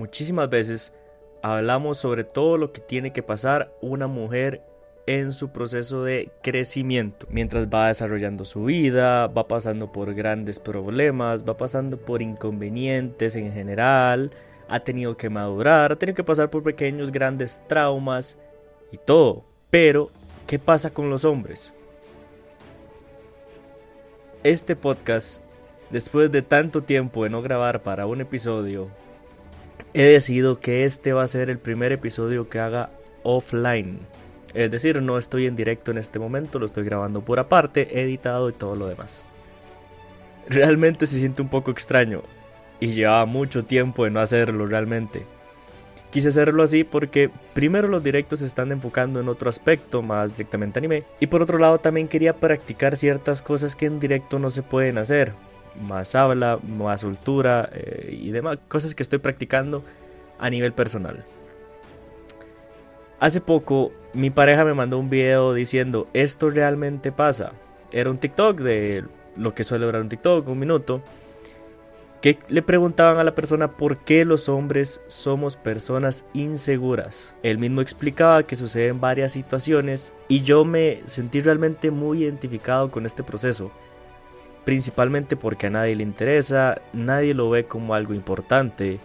muchísimas veces hablamos sobre todo lo que tiene que pasar una mujer en su proceso de crecimiento, mientras va desarrollando su vida, va pasando por grandes problemas, va pasando por inconvenientes en general, ha tenido que madurar, ha tenido que pasar por pequeños, grandes traumas y todo. Pero, ¿qué pasa con los hombres? Este podcast, después de tanto tiempo de no grabar para un episodio, he decidido que este va a ser el primer episodio que haga offline. Es decir, no estoy en directo en este momento, lo estoy grabando por aparte, editado y todo lo demás. Realmente se siente un poco extraño y llevaba mucho tiempo de no hacerlo realmente. Quise hacerlo así porque primero los directos se están enfocando en otro aspecto más directamente anime y por otro lado también quería practicar ciertas cosas que en directo no se pueden hacer. Más habla, más soltura eh, y demás cosas que estoy practicando a nivel personal. Hace poco mi pareja me mandó un video diciendo esto realmente pasa. Era un TikTok de lo que suele durar un TikTok, un minuto. Que le preguntaban a la persona por qué los hombres somos personas inseguras. Él mismo explicaba que suceden varias situaciones y yo me sentí realmente muy identificado con este proceso. Principalmente porque a nadie le interesa, nadie lo ve como algo importante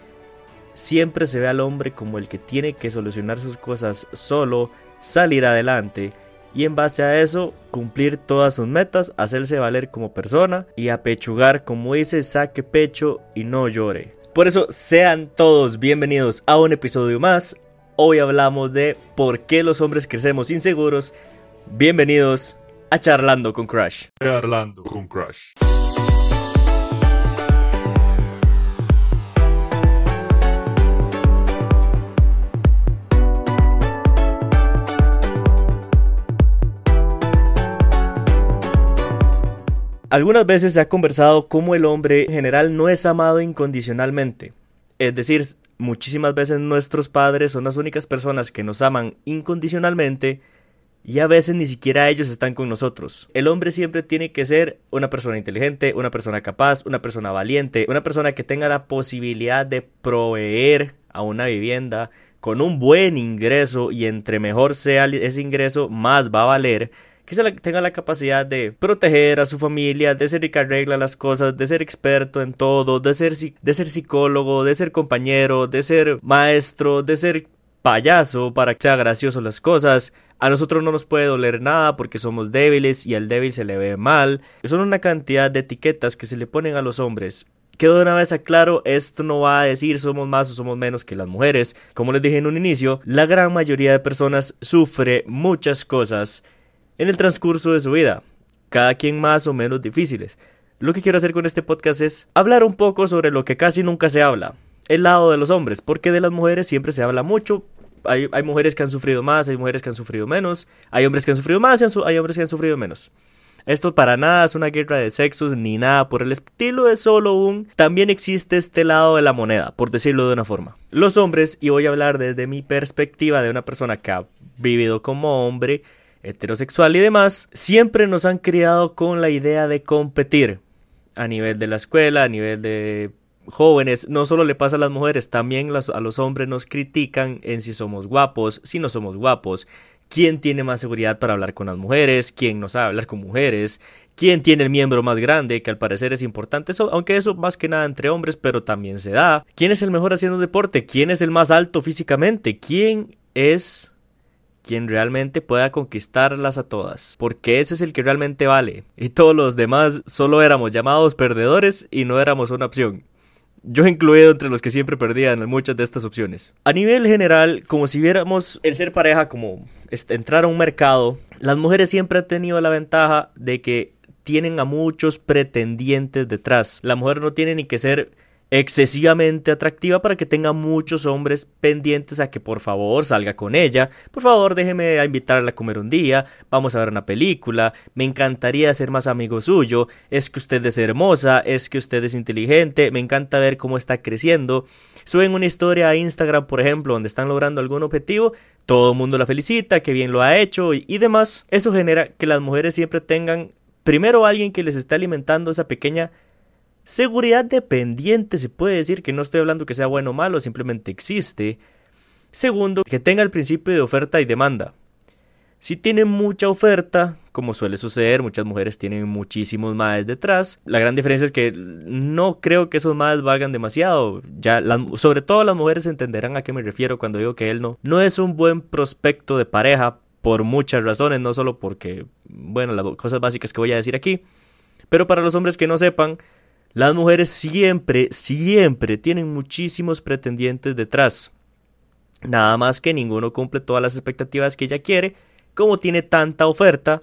siempre se ve al hombre como el que tiene que solucionar sus cosas solo, salir adelante y en base a eso cumplir todas sus metas, hacerse valer como persona y apechugar, como dice, saque pecho y no llore. Por eso sean todos bienvenidos a un episodio más. Hoy hablamos de por qué los hombres crecemos inseguros. Bienvenidos a Charlando con Crush. Charlando con Crush. Algunas veces se ha conversado cómo el hombre en general no es amado incondicionalmente. Es decir, muchísimas veces nuestros padres son las únicas personas que nos aman incondicionalmente y a veces ni siquiera ellos están con nosotros. El hombre siempre tiene que ser una persona inteligente, una persona capaz, una persona valiente, una persona que tenga la posibilidad de proveer a una vivienda con un buen ingreso y entre mejor sea ese ingreso más va a valer que tenga la capacidad de proteger a su familia, de ser el que arregla las cosas, de ser experto en todo, de ser, de ser psicólogo, de ser compañero, de ser maestro, de ser payaso para que sea gracioso las cosas. A nosotros no nos puede doler nada porque somos débiles y al débil se le ve mal. Son una cantidad de etiquetas que se le ponen a los hombres. Quedó de una vez aclaro, esto no va a decir somos más o somos menos que las mujeres. Como les dije en un inicio, la gran mayoría de personas sufre muchas cosas en el transcurso de su vida, cada quien más o menos difíciles. Lo que quiero hacer con este podcast es hablar un poco sobre lo que casi nunca se habla, el lado de los hombres, porque de las mujeres siempre se habla mucho. Hay, mujeres que han sufrido más, hay mujeres que han sufrido menos, hay hombres que han sufrido más y hay hombres que han sufrido menos. Esto para nada es una guerra de sexos ni nada por el estilo, es solo un... También existe este lado de la moneda, por decirlo de una forma. Los hombres, y voy a hablar desde mi perspectiva de una persona que ha vivido como hombre, heterosexual y demás, siempre nos han criado con la idea de competir a nivel de la escuela, a nivel de jóvenes, no solo le pasa a las mujeres, también a los hombres nos critican en si somos guapos, si no somos guapos, quién tiene más seguridad para hablar con las mujeres, quién no sabe hablar con mujeres, quién tiene el miembro más grande, que al parecer es importante, aunque eso más que nada entre hombres, pero también se da, quién es el mejor haciendo deporte, quién es el más alto físicamente, quién es quien realmente pueda conquistarlas a todas, porque ese es el que realmente vale, y todos los demás solo éramos llamados perdedores y no éramos una opción. Yo incluido entre los que siempre perdían en muchas de estas opciones. A nivel general, como si viéramos el ser pareja como entrar a un mercado, las mujeres siempre han tenido la ventaja de que tienen a muchos pretendientes detrás. La mujer no tiene ni que ser excesivamente atractiva para que tenga muchos hombres pendientes a que por favor salga con ella, por favor déjeme invitarla a comer un día, vamos a ver una película, me encantaría ser más amigo suyo, es que usted es hermosa, es que usted es inteligente, me encanta ver cómo está creciendo. Suben una historia a Instagram, por ejemplo, donde están logrando algún objetivo, todo el mundo la felicita, que bien lo ha hecho y, y demás. Eso genera que las mujeres siempre tengan primero alguien que les esté alimentando esa pequeña Seguridad dependiente, se puede decir que no estoy hablando que sea bueno o malo, simplemente existe. Segundo, que tenga el principio de oferta y demanda. Si tiene mucha oferta, como suele suceder, muchas mujeres tienen muchísimos más detrás. La gran diferencia es que no creo que esos más valgan demasiado. Ya, sobre todo las mujeres entenderán a qué me refiero cuando digo que él no, no es un buen prospecto de pareja por muchas razones, no solo porque, bueno, las cosas básicas que voy a decir aquí, pero para los hombres que no sepan, las mujeres siempre, siempre tienen muchísimos pretendientes detrás. Nada más que ninguno cumple todas las expectativas que ella quiere como tiene tanta oferta,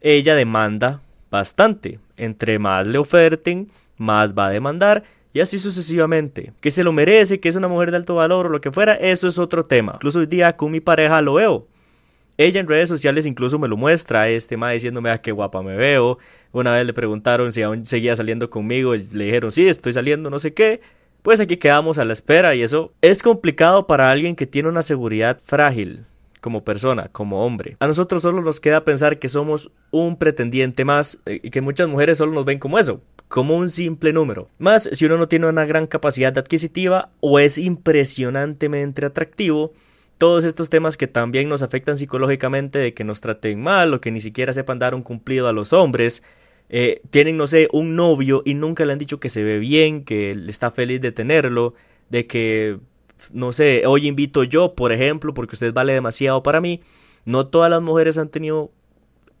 ella demanda bastante. Entre más le oferten, más va a demandar y así sucesivamente. Que se lo merece, que es una mujer de alto valor o lo que fuera, eso es otro tema. Incluso hoy día con mi pareja lo veo. Ella en redes sociales incluso me lo muestra, este ma diciéndome a ah, qué guapa me veo. Una vez le preguntaron si aún seguía saliendo conmigo y le dijeron, sí, estoy saliendo, no sé qué. Pues aquí quedamos a la espera y eso es complicado para alguien que tiene una seguridad frágil como persona, como hombre. A nosotros solo nos queda pensar que somos un pretendiente más eh, y que muchas mujeres solo nos ven como eso, como un simple número. Más si uno no tiene una gran capacidad adquisitiva o es impresionantemente atractivo, todos estos temas que también nos afectan psicológicamente de que nos traten mal o que ni siquiera sepan dar un cumplido a los hombres, eh, tienen, no sé, un novio y nunca le han dicho que se ve bien, que está feliz de tenerlo, de que no sé, hoy invito yo, por ejemplo, porque usted vale demasiado para mí. No todas las mujeres han tenido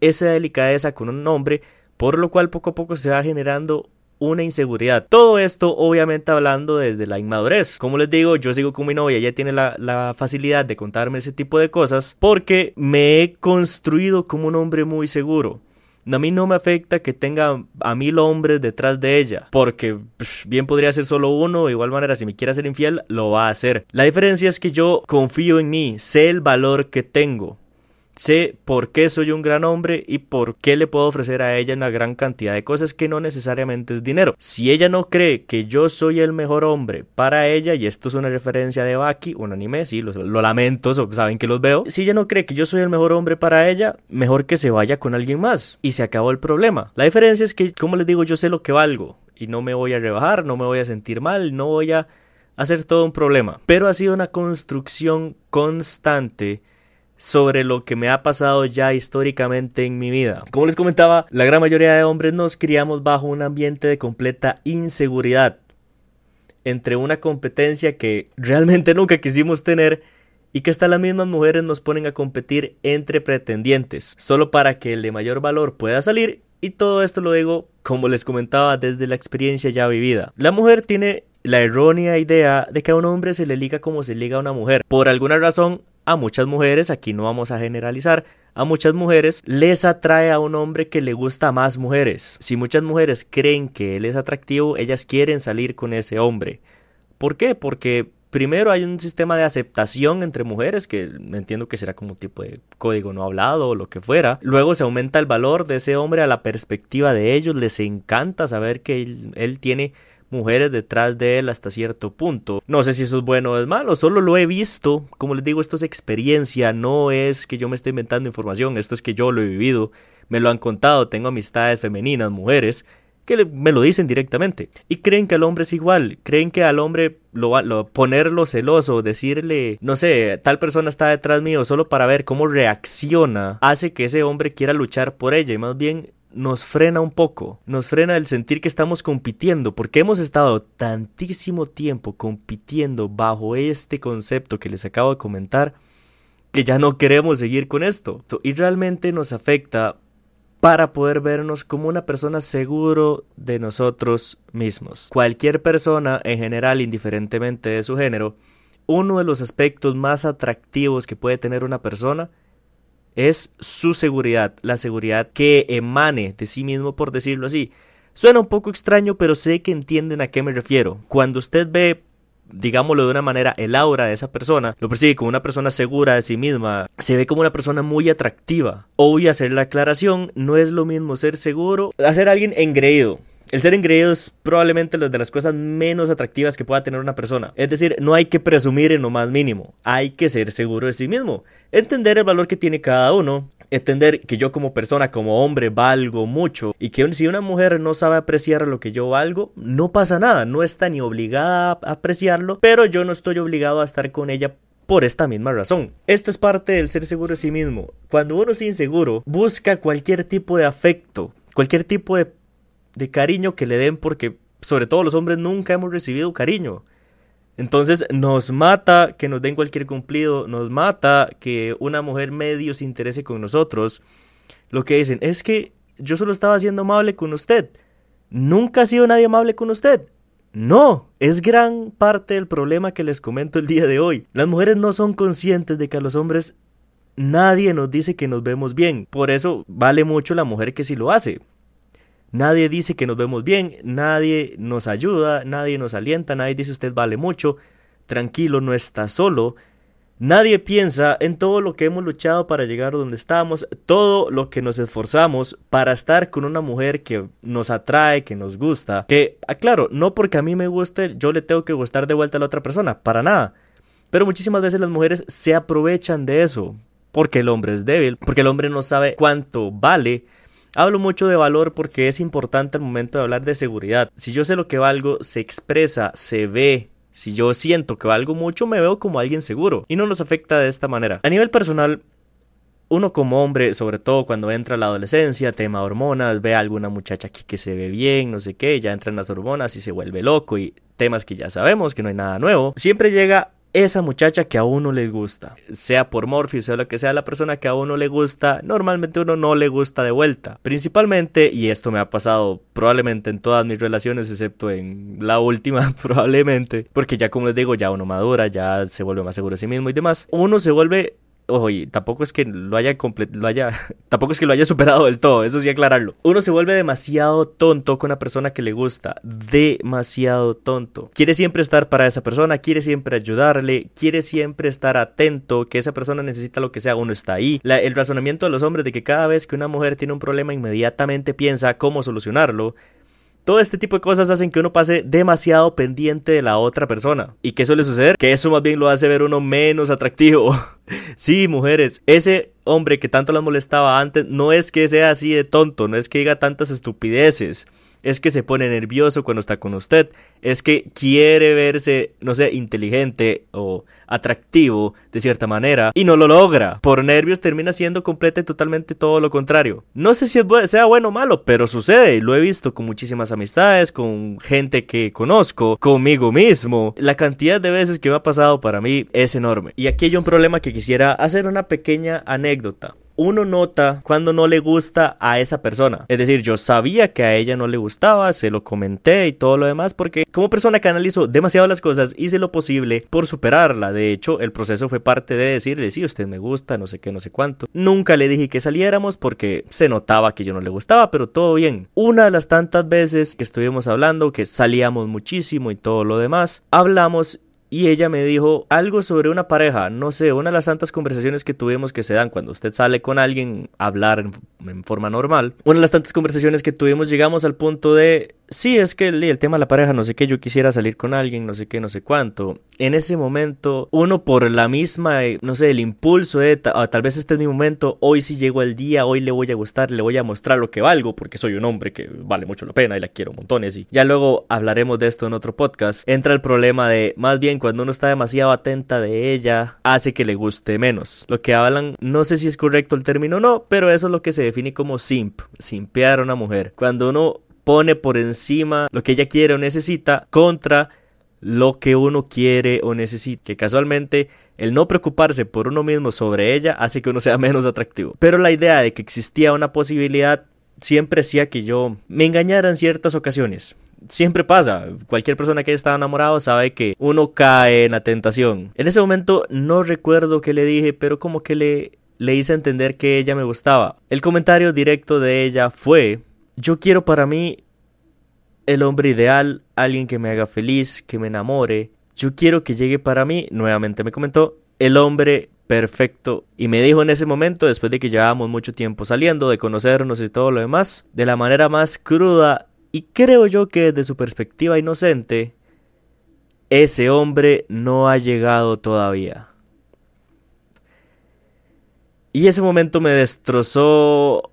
esa delicadeza con un hombre, por lo cual poco a poco se va generando una inseguridad. Todo esto obviamente hablando desde la inmadurez. Como les digo, yo sigo con mi novia, ella tiene la, facilidad de contarme ese tipo de cosas porque me he construido como un hombre muy seguro. A mí no me afecta que tenga a mil hombres detrás de ella, porque bien podría ser solo uno, de igual manera si me quiere ser infiel, lo va a hacer. La diferencia es que yo confío en mí, sé el valor que tengo. Sé por qué soy un gran hombre y por qué le puedo ofrecer a ella una gran cantidad de cosas que no necesariamente es dinero. Si ella no cree que yo soy el mejor hombre para ella, y esto es una referencia de Baki, un anime, sí, lo, lamento, saben que los veo. Si ella no cree que yo soy el mejor hombre para ella, mejor que se vaya con alguien más. Y se acabó el problema. La diferencia es que, como les digo, yo sé lo que valgo y no me voy a rebajar, no me voy a sentir mal, no voy a hacer todo un problema. Pero ha sido una construcción constante sobre lo que me ha pasado ya históricamente en mi vida. Como les comentaba, la gran mayoría de hombres nos criamos bajo un ambiente de completa inseguridad entre una competencia que realmente nunca quisimos tener y que hasta las mismas mujeres nos ponen a competir entre pretendientes, solo para que el de mayor valor pueda salir y todo esto lo digo, como les comentaba, desde la experiencia ya vivida. La mujer tiene la errónea idea de que a un hombre se le liga como se liga a una mujer. Por alguna razón, a muchas mujeres, aquí no vamos a generalizar, a muchas mujeres les atrae a un hombre que le gusta más mujeres. Si muchas mujeres creen que él es atractivo, ellas quieren salir con ese hombre. ¿Por qué? Porque primero hay un sistema de aceptación entre mujeres, que entiendo que será como un tipo de código no hablado o lo que fuera. Luego se aumenta el valor de ese hombre a la perspectiva de ellos, les encanta saber que él tiene mujeres detrás de él hasta cierto punto. No sé si eso es bueno o es malo, solo lo he visto. Como les digo, esto es experiencia, no es que yo me esté inventando información, esto es que yo lo he vivido, me lo han contado, tengo amistades femeninas, mujeres, que me lo dicen directamente. Y creen que al hombre es igual, creen que al hombre lo, lo ponerlo celoso, decirle, no sé, tal persona está detrás mío solo para ver cómo reacciona, hace que ese hombre quiera luchar por ella y más bien nos frena un poco, nos frena el sentir que estamos compitiendo, porque hemos estado tantísimo tiempo compitiendo bajo este concepto que les acabo de comentar, que ya no queremos seguir con esto. Y realmente nos afecta para poder vernos como una persona seguro de nosotros mismos. Cualquier persona, en general, indiferentemente de su género, uno de los aspectos más atractivos que puede tener una persona es su seguridad, la seguridad que emane de sí mismo, por decirlo así. Suena un poco extraño, pero sé que entienden a qué me refiero. Cuando usted ve digámoslo de una manera, el aura de esa persona, lo percibe como una persona segura de sí misma, se ve como una persona muy atractiva. Hoy hacer la aclaración, no es lo mismo ser seguro, hacer alguien engreído. El ser engreído es probablemente una de las cosas menos atractivas que pueda tener una persona. Es decir, no hay que presumir en lo más mínimo, hay que ser seguro de sí mismo, entender el valor que tiene cada uno, entender que yo como persona, como hombre, valgo mucho y que si una mujer no sabe apreciar lo que yo valgo, no pasa nada, no está ni obligada a apreciarlo, pero yo no estoy obligado a estar con ella por esta misma razón. Esto es parte del ser seguro de sí mismo. Cuando uno es inseguro, busca cualquier tipo de afecto, cualquier tipo de, de cariño que le den porque sobre todo los hombres nunca hemos recibido cariño. Entonces nos mata que nos den cualquier cumplido, nos mata que una mujer medio se interese con nosotros. Lo que dicen es que yo solo estaba siendo amable con usted. Nunca ha sido nadie amable con usted. No, es gran parte del problema que les comento el día de hoy. Las mujeres no son conscientes de que a los hombres nadie nos dice que nos vemos bien. Por eso vale mucho la mujer que sí lo hace. Nadie dice que nos vemos bien, nadie nos ayuda, nadie nos alienta, nadie dice usted vale mucho, tranquilo, no está solo. Nadie piensa en todo lo que hemos luchado para llegar donde estamos, todo lo que nos esforzamos para estar con una mujer que nos atrae, que nos gusta. Que, aclaro, ah, no porque a mí me guste, yo le tengo que gustar de vuelta a la otra persona, para nada. Pero muchísimas veces las mujeres se aprovechan de eso, porque el hombre es débil, porque el hombre no sabe cuánto vale Hablo mucho de valor porque es importante al momento de hablar de seguridad. Si yo sé lo que valgo, se expresa, se ve. Si yo siento que valgo mucho, me veo como alguien seguro y no nos afecta de esta manera. A nivel personal, uno como hombre, sobre todo cuando entra a la adolescencia, tema hormonas, ve a alguna muchacha aquí que se ve bien, no sé qué, ya entran las hormonas y se vuelve loco y temas que ya sabemos que no hay nada nuevo, siempre llega esa muchacha que a uno le gusta, sea por Morpheus, sea lo que sea la persona que a uno le gusta, normalmente uno no le gusta de vuelta. Principalmente, y esto me ha pasado probablemente en todas mis relaciones, excepto en la última, probablemente, porque ya como les digo, ya uno madura, ya se vuelve más seguro de sí mismo y demás, uno se vuelve ojo, y tampoco es que lo haya, lo haya, tampoco es que lo haya superado del todo, eso sí aclararlo. Uno se vuelve demasiado tonto con una persona que le gusta, demasiado tonto. Quiere siempre estar para esa persona, quiere siempre ayudarle, quiere siempre estar atento, que esa persona necesita lo que sea, uno está ahí. el razonamiento de los hombres de que cada vez que una mujer tiene un problema inmediatamente piensa cómo solucionarlo todo este tipo de cosas hacen que uno pase demasiado pendiente de la otra persona. ¿Y qué suele suceder? Que eso más bien lo hace ver uno menos atractivo. sí, mujeres, ese hombre que tanto las molestaba antes no es que sea así de tonto, no es que diga tantas estupideces es que se pone nervioso cuando está con usted, es que quiere verse, no sé, inteligente o atractivo de cierta manera y no lo logra. Por nervios termina siendo completa y totalmente todo lo contrario. No sé si sea bueno o malo, pero sucede y lo he visto con muchísimas amistades, con gente que conozco, conmigo mismo. La cantidad de veces que me ha pasado para mí es enorme. Y aquí hay un problema que quisiera hacer una pequeña anécdota uno nota cuando no le gusta a esa persona. Es decir, yo sabía que a ella no le gustaba, se lo comenté y todo lo demás porque como persona que analizo demasiado las cosas hice lo posible por superarla. De hecho, el proceso fue parte de decirle, sí, usted me gusta, no sé qué, no sé cuánto. Nunca le dije que saliéramos porque se notaba que yo no le gustaba, pero todo bien. Una de las tantas veces que estuvimos hablando, que salíamos muchísimo y todo lo demás, hablamos y ella me dijo algo sobre una pareja, no sé, una de las tantas conversaciones que tuvimos que se dan cuando usted sale con alguien a hablar en, forma normal. Una de las tantas conversaciones que tuvimos llegamos al punto de, sí, es que el, tema de la pareja, no sé qué, yo quisiera salir con alguien, no sé qué, no sé cuánto. En ese momento, uno por la misma, no sé, el impulso de, ah, tal vez este es mi momento, hoy sí llegó el día, hoy le voy a gustar, le voy a mostrar lo que valgo, porque soy un hombre que vale mucho la pena y la quiero montones y ya luego hablaremos de esto en otro podcast. Entra el problema de, más bien, cuando uno está demasiado atenta de ella, hace que le guste menos. Lo que hablan, no sé si es correcto el término o no, pero eso es lo que se define como simp, simpear a una mujer. Cuando uno pone por encima lo que ella quiere o necesita contra lo que uno quiere o necesita. Que casualmente el no preocuparse por uno mismo sobre ella hace que uno sea menos atractivo. Pero la idea de que existía una posibilidad siempre hacía que yo me engañara en ciertas ocasiones siempre pasa. Cualquier persona que haya estado enamorado sabe que uno cae en la tentación. En ese momento no recuerdo qué le dije, pero como que le, le hice entender que ella me gustaba. El comentario directo de ella fue, yo quiero para mí el hombre ideal, alguien que me haga feliz, que me enamore. Yo quiero que llegue para mí, nuevamente me comentó, el hombre perfecto. Y me dijo en ese momento, después de que llevábamos mucho tiempo saliendo, de conocernos y todo lo demás, de la manera más cruda y creo yo que desde su perspectiva inocente, ese hombre no ha llegado todavía. Y ese momento me destrozó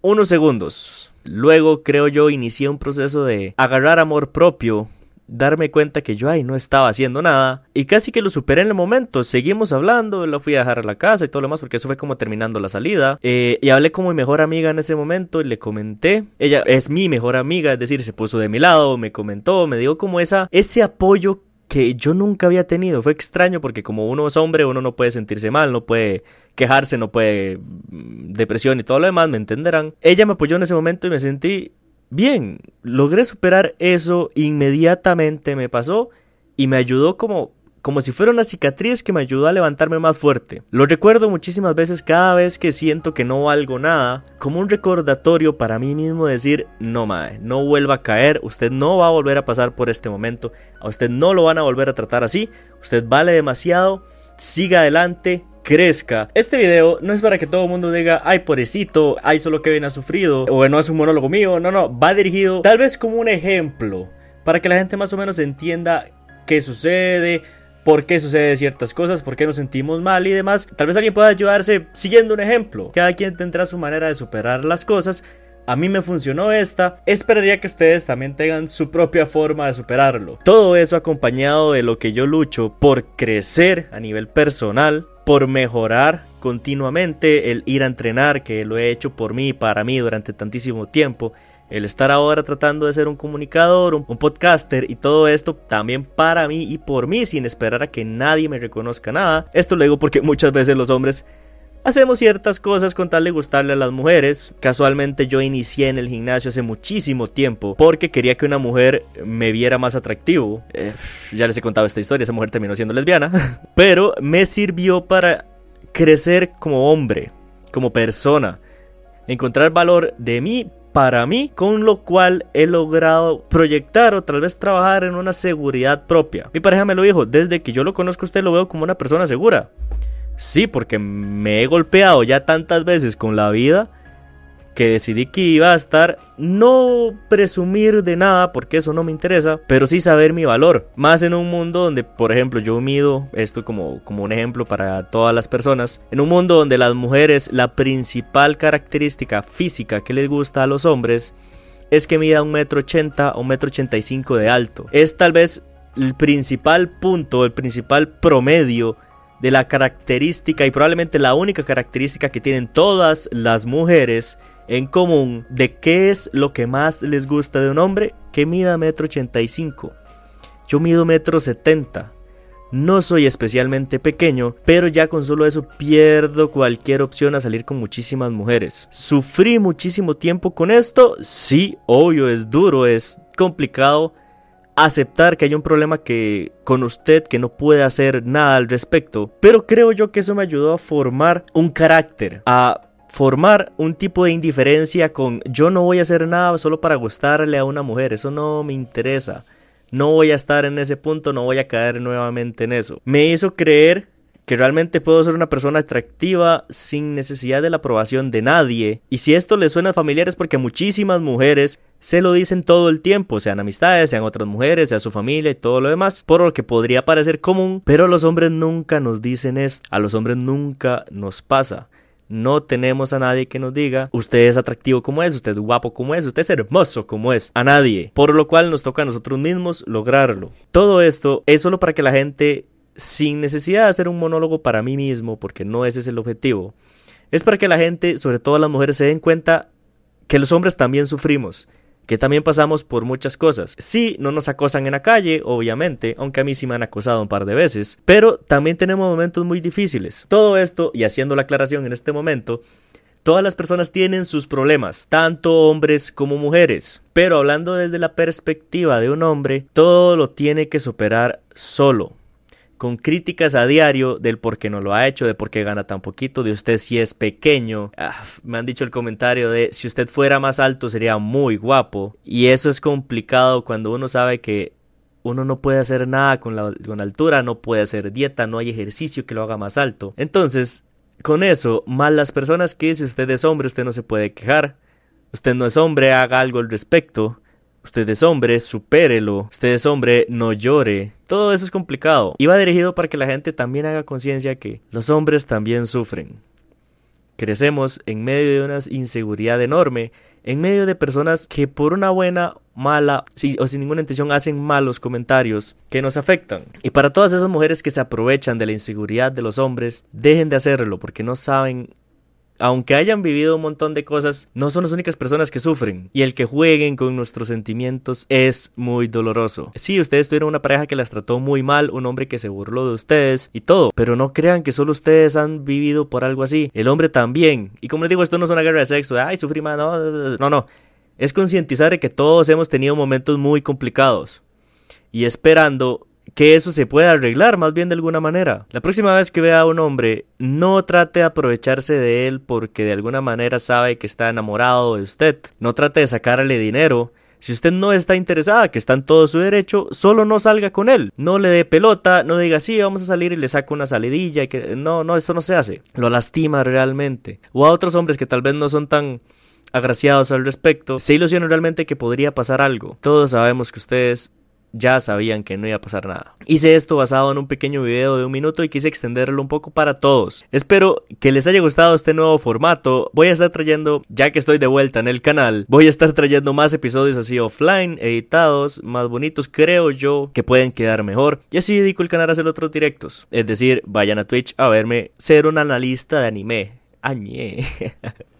unos segundos. Luego, creo yo, inicié un proceso de agarrar amor propio, darme cuenta que yo ahí no estaba haciendo nada y casi que lo superé en el momento. Seguimos hablando, lo fui a dejar a la casa y todo lo demás porque eso fue como terminando la salida. Eh, y hablé con mi mejor amiga en ese momento y le comenté. Ella es mi mejor amiga, es decir, se puso de mi lado, me comentó, me dio como esa, ese apoyo que yo nunca había tenido. Fue extraño porque como uno es hombre, uno no puede sentirse mal, no puede quejarse, no puede mm, depresión y todo lo demás, me entenderán. Ella me apoyó en ese momento y me sentí bien. Logré superar eso, inmediatamente me pasó y me ayudó como como si fuera una cicatriz que me ayudó a levantarme más fuerte. Lo recuerdo muchísimas veces cada vez que siento que no valgo nada, como un recordatorio para mí mismo decir, no mae, no vuelva a caer, usted no va a volver a pasar por este momento, a usted no lo van a volver a tratar así, usted vale demasiado, siga adelante, crezca. Este video no es para que todo el mundo diga, ay, pobrecito, ay, solo que bien ha sufrido, o no es un monólogo mío, no, no, va dirigido tal vez como un ejemplo, para que la gente más o menos entienda qué sucede, por qué sucede ciertas cosas, por qué nos sentimos mal y demás. Tal vez alguien pueda ayudarse siguiendo un ejemplo. Cada quien tendrá su manera de superar las cosas. A mí me funcionó esta, esperaría que ustedes también tengan su propia forma de superarlo. Todo eso acompañado de lo que yo lucho por crecer a nivel personal, por mejorar continuamente, el ir a entrenar, que lo he hecho por mí y para mí durante tantísimo tiempo, el estar ahora tratando de ser un comunicador, un, podcaster y todo esto también para mí y por mí sin esperar a que nadie me reconozca nada. Esto lo digo porque muchas veces los hombres hacemos ciertas cosas con tal de gustarle a las mujeres. Casualmente yo inicié en el gimnasio hace muchísimo tiempo porque quería que una mujer me viera más atractivo. Eh, ya les he contado esta historia, esa mujer terminó siendo lesbiana. Pero me sirvió para crecer como hombre, como persona. Encontrar valor de mí para mí, con lo cual he logrado proyectar o tal vez trabajar en una seguridad propia. Mi pareja me lo dijo, desde que yo lo conozco usted lo veo como una persona segura. Sí, porque me he golpeado ya tantas veces con la vida que decidí que iba a estar no presumir de nada porque eso no me interesa, pero sí saber mi valor. Más en un mundo donde, por ejemplo, yo mido esto como, como un ejemplo para todas las personas, en un mundo donde las mujeres la principal característica física que les gusta a los hombres es que mida un metro ochenta o un metro ochenta y cinco de alto. Es tal vez el principal punto, el principal promedio de la característica y probablemente la única característica que tienen todas las mujeres en común de qué es lo que más les gusta de un hombre que mida metro ochenta y cinco. Yo mido metro setenta. No soy especialmente pequeño, pero ya con solo eso pierdo cualquier opción a salir con muchísimas mujeres. ¿Sufrí muchísimo tiempo con esto? Sí, obvio, es duro, es complicado aceptar que hay un problema que con usted que no puede hacer nada al respecto, pero creo yo que eso me ayudó a formar un carácter, a formar un tipo de indiferencia con yo no voy a hacer nada solo para gustarle a una mujer, eso no me interesa. No voy a estar en ese punto, no voy a caer nuevamente en eso. Me hizo creer que realmente puedo ser una persona atractiva sin necesidad de la aprobación de nadie. Y si esto le suena familiar es porque muchísimas mujeres se lo dicen todo el tiempo, sean amistades, sean otras mujeres, sea su familia y todo lo demás, por lo que podría parecer común, pero los hombres nunca nos dicen esto, a los hombres nunca nos pasa. No tenemos a nadie que nos diga, usted es atractivo como es, usted es guapo como es, usted es hermoso como es. A nadie. Por lo cual nos toca a nosotros mismos lograrlo. Todo esto es solo para que la gente, sin necesidad de hacer un monólogo para mí mismo, porque no ese es el objetivo, es para que la gente, sobre todo las mujeres, se den cuenta que los hombres también sufrimos que también pasamos por muchas cosas. Sí, no nos acosan en la calle, obviamente, aunque a mí sí me han acosado un par de veces, pero también tenemos momentos muy difíciles. Todo esto, y haciendo la aclaración en este momento, Todas las personas tienen sus problemas, tanto hombres como mujeres. Pero hablando desde la perspectiva de un hombre, todo lo tiene que superar solo con críticas a diario del por qué no lo ha hecho, de por qué gana tan poquito, de usted si es pequeño. Ah, me han dicho el comentario de si usted fuera más alto sería muy guapo. Y eso es complicado cuando uno sabe que uno no puede hacer nada con la, con altura, no puede hacer dieta, no hay ejercicio que lo haga más alto. Entonces, con eso, más las personas que dicen usted es hombre, usted no se puede quejar. Usted no es hombre, haga algo al respecto. Usted es hombre, supérelo. Usted es hombre, no llore. Todo eso es complicado. Y va dirigido para que la gente también haga conciencia que los hombres también sufren. crecemos en medio de una inseguridad enorme, en medio de personas que por una buena, mala o sin ninguna intención hacen malos comentarios que nos afectan. Y para todas esas mujeres que se aprovechan de la inseguridad de los hombres, dejen de hacerlo porque no saben aunque hayan vivido un montón de cosas, no son las únicas personas que sufren. Y el que jueguen con nuestros sentimientos es muy doloroso. Sí, ustedes tuvieron una pareja que las trató muy mal, un hombre que se burló de ustedes y todo. Pero no crean que solo ustedes han vivido por algo así. El hombre también. Y como les digo, esto no es una guerra de sexo. Ay, sufrí mal. No, no, no. Es concientizar que todos hemos tenido momentos muy complicados. Y esperando que eso se pueda arreglar más bien de alguna manera. La próxima vez que vea a un hombre, no trate de aprovecharse de él porque de alguna manera sabe que está enamorado de usted. No trate de sacarle dinero. Si usted no está interesada, que está en todo su derecho, solo no salga con él. No le dé pelota, no diga sí, vamos a salir y le saco una salidilla. Que... No, no, eso no se hace. Lo lastima realmente. O a otros hombres que tal vez no son tan agraciados al respecto, se ilusionan realmente que podría pasar algo. Todos sabemos que ustedes ya sabían que no iba a pasar nada. Hice esto basado en un pequeño video de un minuto y quise extenderlo un poco para todos. Espero que les haya gustado este nuevo formato. Voy a estar trayendo, ya que estoy de vuelta en el canal, voy a estar trayendo más episodios así offline, editados, más bonitos, creo yo, que pueden quedar mejor. Y así dedico el canal a hacer otros directos. Es decir, vayan a Twitch a verme ser un analista de anime. Añe.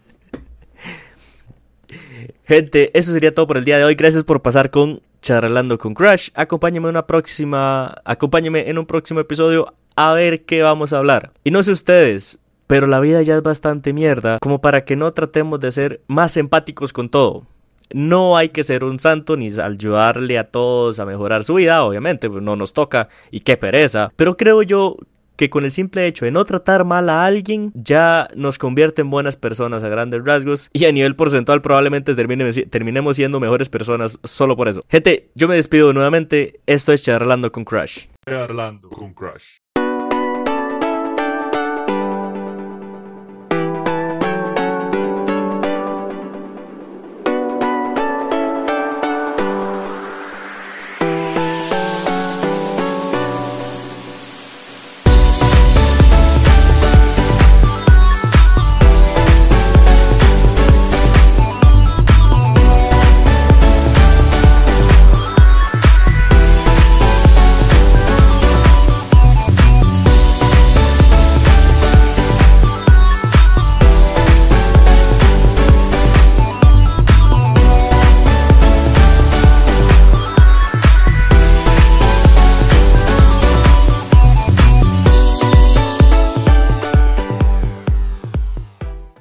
Gente, eso sería todo por el día de hoy. Gracias por pasar con charlando con Crash. Acompáñame en una próxima, acompáñame en un próximo episodio a ver qué vamos a hablar. Y no sé ustedes, pero la vida ya es bastante mierda como para que no tratemos de ser más empáticos con todo. No hay que ser un santo ni ayudarle a todos a mejorar su vida, obviamente, pues no nos toca y qué pereza. Pero creo yo que con el simple hecho de no tratar mal a alguien ya nos convierte en buenas personas a grandes rasgos y a nivel porcentual probablemente terminemos siendo mejores personas solo por eso. Gente, yo me despido nuevamente. Esto es Charlando con Crash. Charlando con Crash.